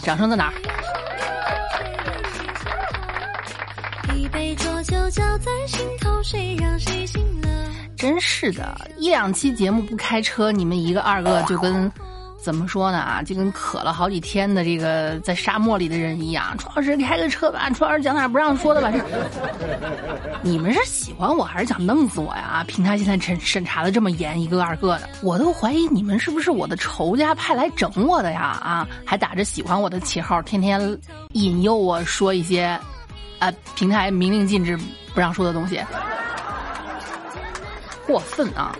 掌声在哪儿？真是的，一两期节目不开车，你们一个二个就跟。怎么说呢啊，就跟渴了好几天的这个在沙漠里的人一样。楚老师开个车吧，楚老师讲点不让说的吧。你们是喜欢我还是想弄死我呀？平台现在审审查的这么严，一个二个的，我都怀疑你们是不是我的仇家派来整我的呀？啊，还打着喜欢我的旗号，天天引诱我说一些，啊，平台明令禁止不让说的东西，过分啊！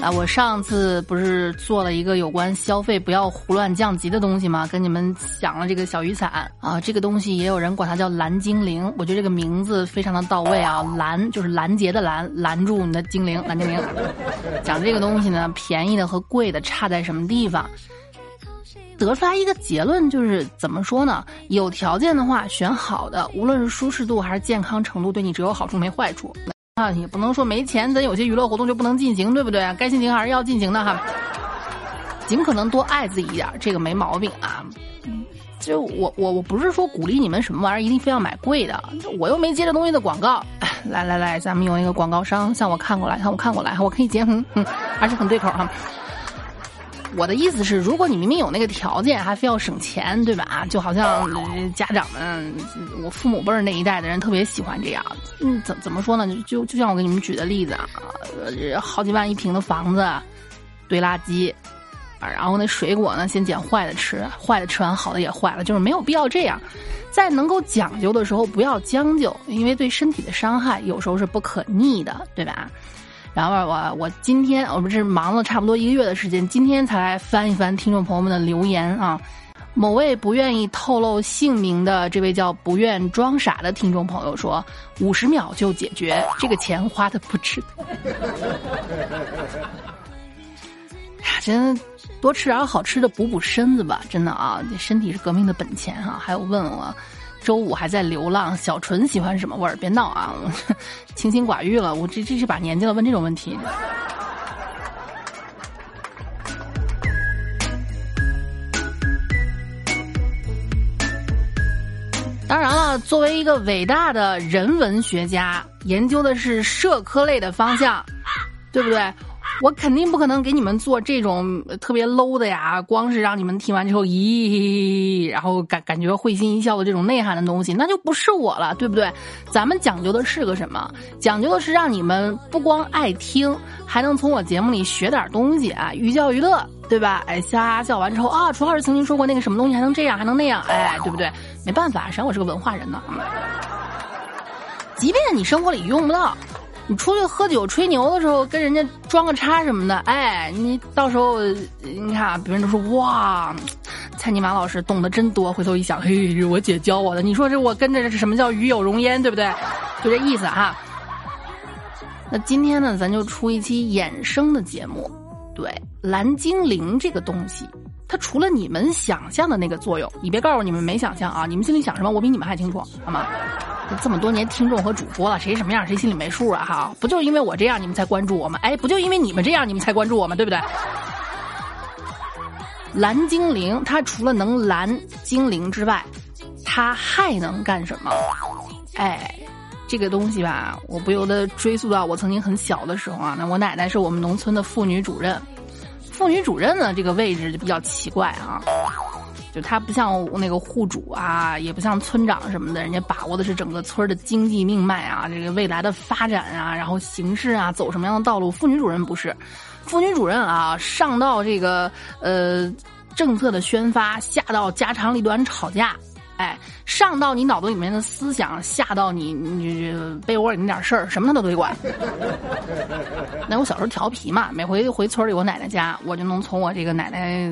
啊，我上次不是做了一个有关消费不要胡乱降级的东西吗？跟你们讲了这个小雨伞啊，这个东西也有人管它叫蓝精灵，我觉得这个名字非常的到位啊，拦就是拦截的拦，拦住你的精灵，蓝精灵。讲这个东西呢，便宜的和贵的差在什么地方？得出来一个结论就是怎么说呢？有条件的话选好的，无论是舒适度还是健康程度，对你只有好处没坏处。啊，也不能说没钱，咱有些娱乐活动就不能进行，对不对？该进行还是要进行的哈。尽可能多爱自己一点，这个没毛病啊。就我我我不是说鼓励你们什么玩意儿一定非要买贵的，我又没接这东西的广告。来来来，咱们有一个广告商向我看过来，向我看过来，我可以接，嗯，还是很对口哈。我的意思是，如果你明明有那个条件，还非要省钱，对吧？就好像家长们，我父母辈儿那一代的人特别喜欢这样。嗯，怎怎么说呢？就就像我给你们举的例子啊，呃好几万一平的房子，堆垃圾，啊然后那水果呢，先捡坏的吃，坏的吃完好的也坏了，就是没有必要这样。在能够讲究的时候，不要将就，因为对身体的伤害有时候是不可逆的，对吧？然后我我今天我不是忙了差不多一个月的时间，今天才来翻一翻听众朋友们的留言啊。某位不愿意透露姓名的这位叫不愿装傻的听众朋友说，五十秒就解决，这个钱花的不值得。呀，真多吃点好吃的补补身子吧，真的啊，这身体是革命的本钱哈。还有问我。周五还在流浪，小纯喜欢什么味儿？别闹啊！清心寡欲了，我这这是把年纪了问这种问题。当然了，作为一个伟大的人文学家，研究的是社科类的方向，对不对？我肯定不可能给你们做这种特别 low 的呀，光是让你们听完之后，咦，然后感感觉会心一笑的这种内涵的东西，那就不是我了，对不对？咱们讲究的是个什么？讲究的是让你们不光爱听，还能从我节目里学点东西啊，寓教于乐，对吧？哎，瞎笑完之后啊，楚老师曾经说过那个什么东西还能这样，还能那样，哎，对不对？没办法，谁让我是个文化人呢？即便你生活里用不到。你出去喝酒吹牛的时候，跟人家装个叉什么的，哎，你到时候你看，别人都说哇，蔡尼玛老师懂得真多。回头一想，嘿，我姐教我的。你说这我跟着这是什么叫与有容焉，对不对？就这意思哈。那今天呢，咱就出一期衍生的节目，对蓝精灵这个东西。它除了你们想象的那个作用，你别告诉我你们没想象啊！你们心里想什么，我比你们还清楚，好吗？这么多年听众和主播了，谁什么样谁心里没数啊？哈，不就因为我这样你们才关注我吗？哎，不就因为你们这样你们才关注我吗？对不对？蓝精灵它除了能蓝精灵之外，它还能干什么？哎，这个东西吧，我不由得追溯到我曾经很小的时候啊。那我奶奶是我们农村的妇女主任。妇女主任呢，这个位置就比较奇怪啊，就他不像那个户主啊，也不像村长什么的，人家把握的是整个村的经济命脉啊，这个未来的发展啊，然后形势啊，走什么样的道路。妇女主任不是，妇女主任啊，上到这个呃政策的宣发，下到家长里短吵架。哎，上到你脑子里面的思想，下到你你被窝里那点事儿，什么他都得管。那我小时候调皮嘛，每回回村里我奶奶家，我就能从我这个奶奶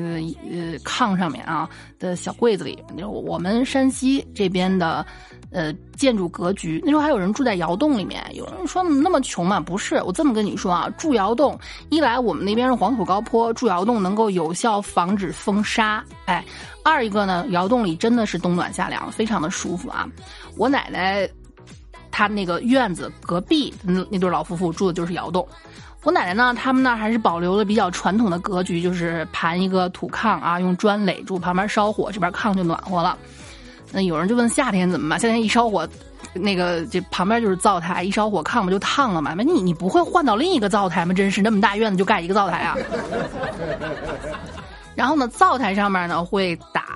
呃炕上面啊的小柜子里，就我们山西这边的。呃，建筑格局那时候还有人住在窑洞里面。有人说那么穷吗？不是，我这么跟你说啊，住窑洞，一来我们那边是黄土高坡，住窑洞能够有效防止风沙。哎，二一个呢，窑洞里真的是冬暖夏凉，非常的舒服啊。我奶奶他那个院子隔壁那那对老夫妇住的就是窑洞。我奶奶呢，他们那儿还是保留了比较传统的格局，就是盘一个土炕啊，用砖垒住，旁边烧火，这边炕就暖和了。那有人就问夏天怎么办？夏天一烧火，那个这旁边就是灶台，一烧火炕不就烫了吗？那你你不会换到另一个灶台吗？真是那么大院子就盖一个灶台啊！然后呢，灶台上面呢会打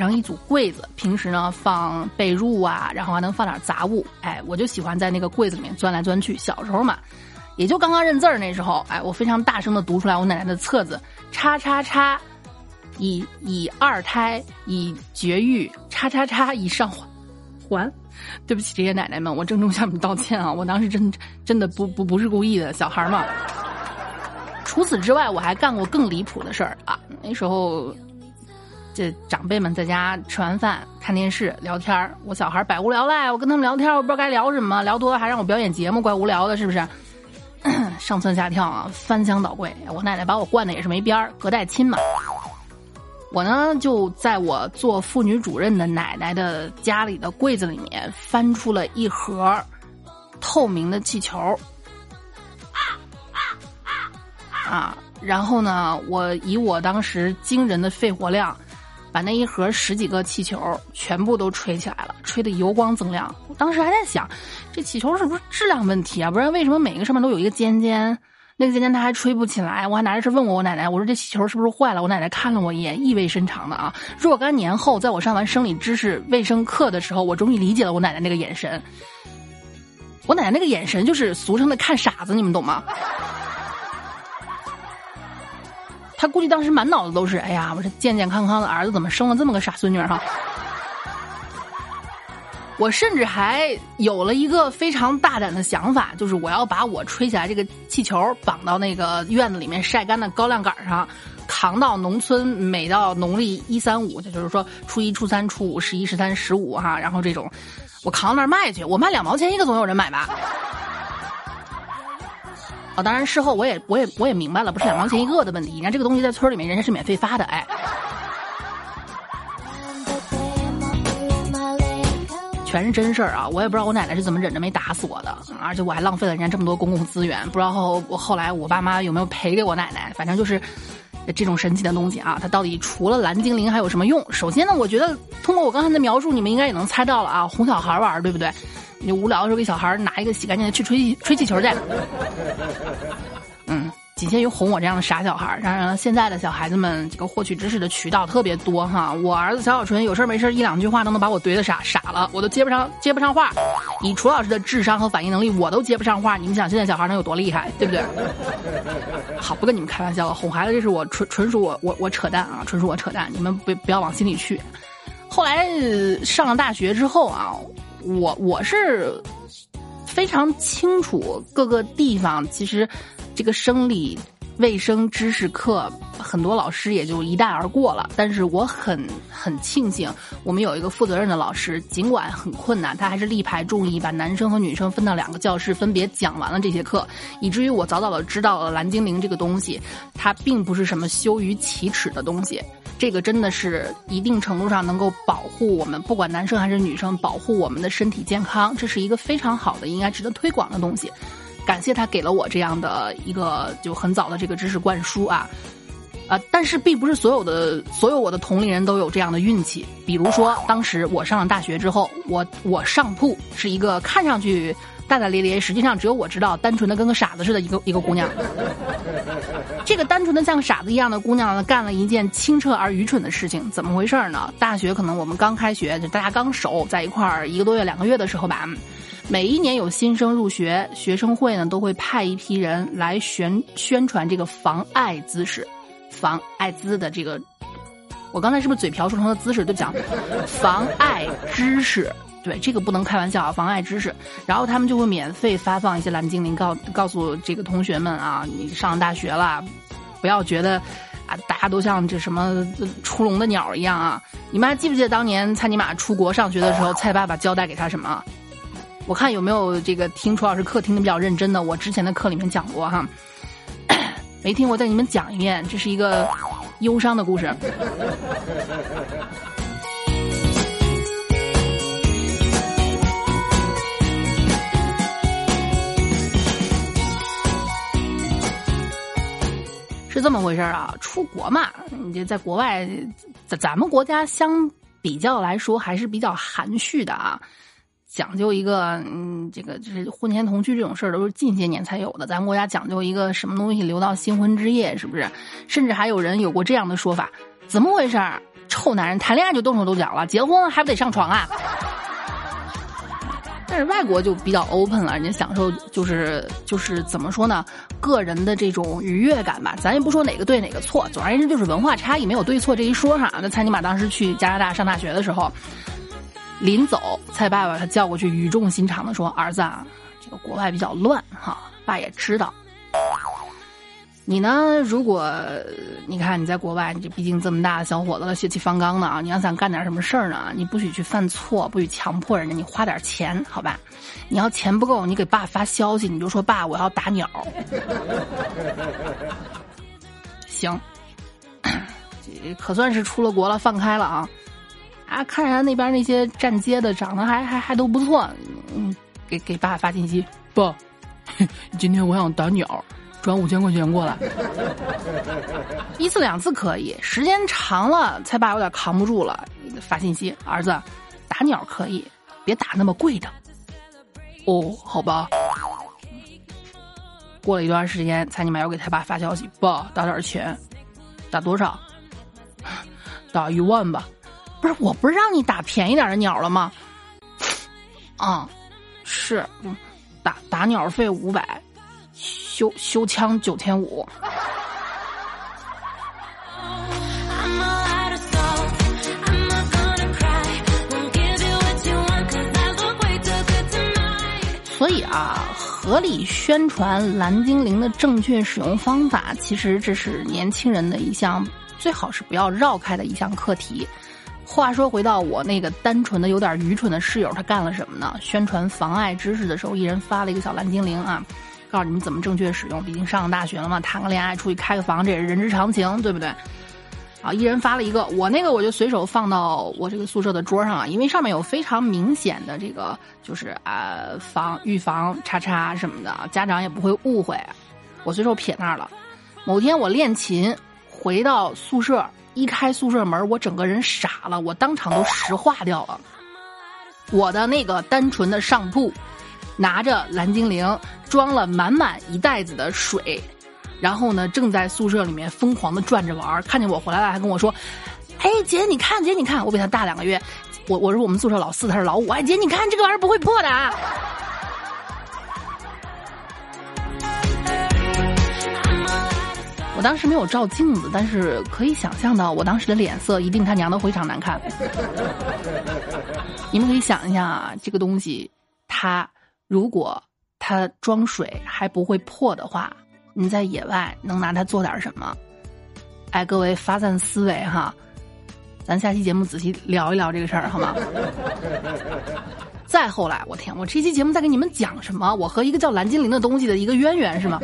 上一组柜子，平时呢放被褥啊，然后还能放点杂物。哎，我就喜欢在那个柜子里面钻来钻去。小时候嘛，也就刚刚认字儿那时候，哎，我非常大声的读出来我奶奶的册子，叉叉叉。以以二胎以绝育，叉叉叉以上还，还，对不起这些奶奶们，我郑重向你们道歉啊！我当时真真的不不不是故意的，小孩嘛。除此之外，我还干过更离谱的事儿啊！那时候，这长辈们在家吃完饭看电视聊天儿我小孩百无聊赖，我跟他们聊天，我不知道该聊什么，聊多了还让我表演节目，怪无聊的，是不是？上蹿下跳啊，翻箱倒柜，我奶奶把我惯的也是没边儿，隔代亲嘛。我呢，就在我做妇女主任的奶奶的家里的柜子里面翻出了一盒透明的气球，啊，然后呢，我以我当时惊人的肺活量，把那一盒十几个气球全部都吹起来了，吹得油光锃亮。我当时还在想，这气球是不是质量问题啊？不然为什么每个上面都有一个尖尖？那个尖尖它还吹不起来，我还拿着是问我我奶奶，我说这气球是不是坏了？我奶奶看了我一眼，意味深长的啊。若干年后，在我上完生理知识卫生课的时候，我终于理解了我奶奶那个眼神。我奶奶那个眼神就是俗称的看傻子，你们懂吗？他估计当时满脑子都是，哎呀，我这健健康康的儿子怎么生了这么个傻孙女哈？我甚至还有了一个非常大胆的想法，就是我要把我吹起来这个气球绑到那个院子里面晒干的高粱杆上，扛到农村，每到农历一三五，就是说初一、初三、初五、十一、十三、十五哈，然后这种，我扛到那儿卖去，我卖两毛钱一个，总有人买吧？当然事后我也我也我也明白了，不是两毛钱一个的问题，人家这个东西在村里面人家是免费发的，哎。全是真事儿啊！我也不知道我奶奶是怎么忍着没打死我的，而且我还浪费了人家这么多公共资源。不知道后我后来我爸妈有没有赔给我奶奶？反正就是这种神奇的东西啊！它到底除了蓝精灵还有什么用？首先呢，我觉得通过我刚才的描述，你们应该也能猜到了啊，哄小孩玩，对不对？你无聊的时候给小孩拿一个洗干净的去吹吹气球去。嗯。仅限于哄我这样的傻小孩当然了，现在的小孩子们这个获取知识的渠道特别多哈。我儿子小小纯有事没事一两句话都能把我怼的傻傻了，我都接不上接不上话。以楚老师的智商和反应能力，我都接不上话。你们想现在小孩能有多厉害，对不对？好，不跟你们开玩笑了，哄孩子这是我纯纯属我我我扯淡啊，纯属我扯淡，你们不不要往心里去。后来上了大学之后啊，我我是非常清楚各个地方其实。这个生理卫生知识课，很多老师也就一带而过了。但是我很很庆幸，我们有一个负责任的老师，尽管很困难，他还是力排众议，把男生和女生分到两个教室，分别讲完了这些课，以至于我早早的知道了蓝精灵这个东西，它并不是什么羞于启齿的东西。这个真的是一定程度上能够保护我们，不管男生还是女生，保护我们的身体健康，这是一个非常好的，应该值得推广的东西。感谢他给了我这样的一个就很早的这个知识灌输啊，啊！但是并不是所有的所有我的同龄人都有这样的运气。比如说，当时我上了大学之后，我我上铺是一个看上去大大咧咧，实际上只有我知道，单纯的跟个傻子似的一个一个姑娘。这个单纯的像个傻子一样的姑娘呢，干了一件清澈而愚蠢的事情。怎么回事呢？大学可能我们刚开学，就大家刚熟，在一块儿一个多月、两个月的时候吧。每一年有新生入学，学生会呢都会派一批人来宣宣传这个防艾姿势，防艾滋的这个，我刚才是不是嘴瓢说成了姿势？对不起，防艾知识，对这个不能开玩笑啊，妨碍知识。然后他们就会免费发放一些蓝精灵，告告诉这个同学们啊，你上大学了，不要觉得啊，大家都像这什么出笼的鸟一样啊。你们还记不记得当年蔡尼玛出国上学的时候，蔡爸爸交代给他什么？我看有没有这个听楚老师课听的比较认真的，我之前的课里面讲过哈，没听我再给你们讲一遍，这是一个忧伤的故事。是这么回事啊，出国嘛，你这在国外，咱咱们国家相比较来说还是比较含蓄的啊，讲究一个，嗯，这个就是婚前同居这种事儿都是近些年才有的，咱们国家讲究一个什么东西留到新婚之夜，是不是？甚至还有人有过这样的说法，怎么回事儿？臭男人谈恋爱就动手动脚了，结婚还不得上床啊？但是外国就比较 open 了，人家享受就是就是怎么说呢？个人的这种愉悦感吧。咱也不说哪个对哪个错，总而言之就是文化差异没有对错这一说哈。那蔡尼玛当时去加拿大上大学的时候，临走，蔡爸爸他叫过去，语重心长的说：“儿子啊，这个国外比较乱哈，爸也知道。”你呢？如果你看你在国外，你这毕竟这么大的小伙子了，血气方刚的啊！你要想干点什么事儿呢？你不许去犯错，不许强迫人家，你花点钱，好吧？你要钱不够，你给爸发消息，你就说爸，我要打鸟。行，可算是出了国了，放开了啊！啊，看人家那边那些站街的，长得还还还都不错，嗯，给给爸发信息，爸，今天我想打鸟。转五千块钱过来，一次两次可以，时间长了，才爸有点扛不住了，发信息，儿子，打鸟可以，别打那么贵的。哦，好吧。过了一段时间，才你妈又给他爸发消息，爸，打点钱，打多少？打一万吧。不是，我不是让你打便宜点的鸟了吗？啊，是，打打鸟费五百。修修枪九千五。所以啊，合理宣传蓝精灵的正确使用方法，其实这是年轻人的一项最好是不要绕开的一项课题。话说回到我那个单纯的有点愚蠢的室友，他干了什么呢？宣传妨碍知识的时候，一人发了一个小蓝精灵啊。告诉你们怎么正确使用，毕竟上了大学了嘛，谈个恋爱，出去开个房，这也是人之常情，对不对？啊，一人发了一个，我那个我就随手放到我这个宿舍的桌上啊，因为上面有非常明显的这个，就是啊防预防叉叉什么的，家长也不会误会，我随手撇那儿了。某天我练琴回到宿舍，一开宿舍门，我整个人傻了，我当场都石化掉了。我的那个单纯的上铺。拿着蓝精灵装了满满一袋子的水，然后呢，正在宿舍里面疯狂的转着玩看见我回来了，还跟我说：“哎，姐，你看，姐，你看，我比他大两个月，我我是我们宿舍老四，他是老五。哎，姐，你看这个玩意儿不会破的啊！”我当时没有照镜子，但是可以想象到我当时的脸色一定他娘的非常难看。你们可以想一下啊，这个东西它。如果它装水还不会破的话，你在野外能拿它做点什么？哎，各位发散思维哈，咱下期节目仔细聊一聊这个事儿好吗？再后来，我天，我这期节目在给你们讲什么？我和一个叫蓝精灵的东西的一个渊源是吗？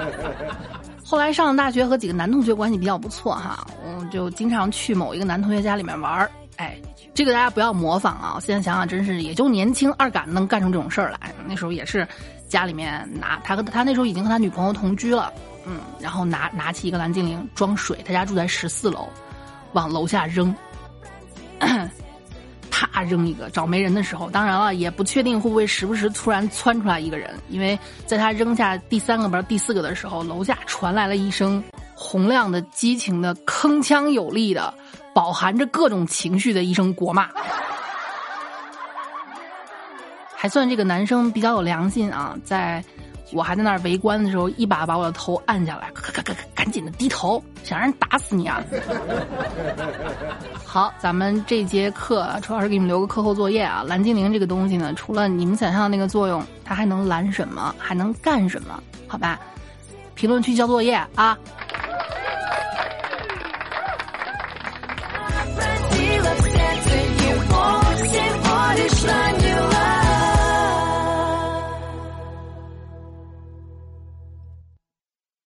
后来上了大学，和几个男同学关系比较不错哈，我就经常去某一个男同学家里面玩儿，哎。这个大家不要模仿啊！现在想想，真是也就年轻二杆能干出这种事儿来。那时候也是家里面拿他和他那时候已经和他女朋友同居了，嗯，然后拿拿起一个蓝精灵装水，他家住在十四楼，往楼下扔，啪扔一个找没人的时候，当然了，也不确定会不会时不时突然窜出来一个人，因为在他扔下第三个不是第四个的时候，楼下传来了一声洪亮的、激情的、铿锵有力的。饱含着各种情绪的一声国骂，还算这个男生比较有良心啊！在我还在那儿围观的时候，一把把我的头按下来，赶紧的低头，想让人打死你啊！好，咱们这节课主要是给你们留个课后作业啊。蓝精灵这个东西呢，除了你们想象的那个作用，它还能蓝什么？还能干什么？好吧，评论区交作业啊！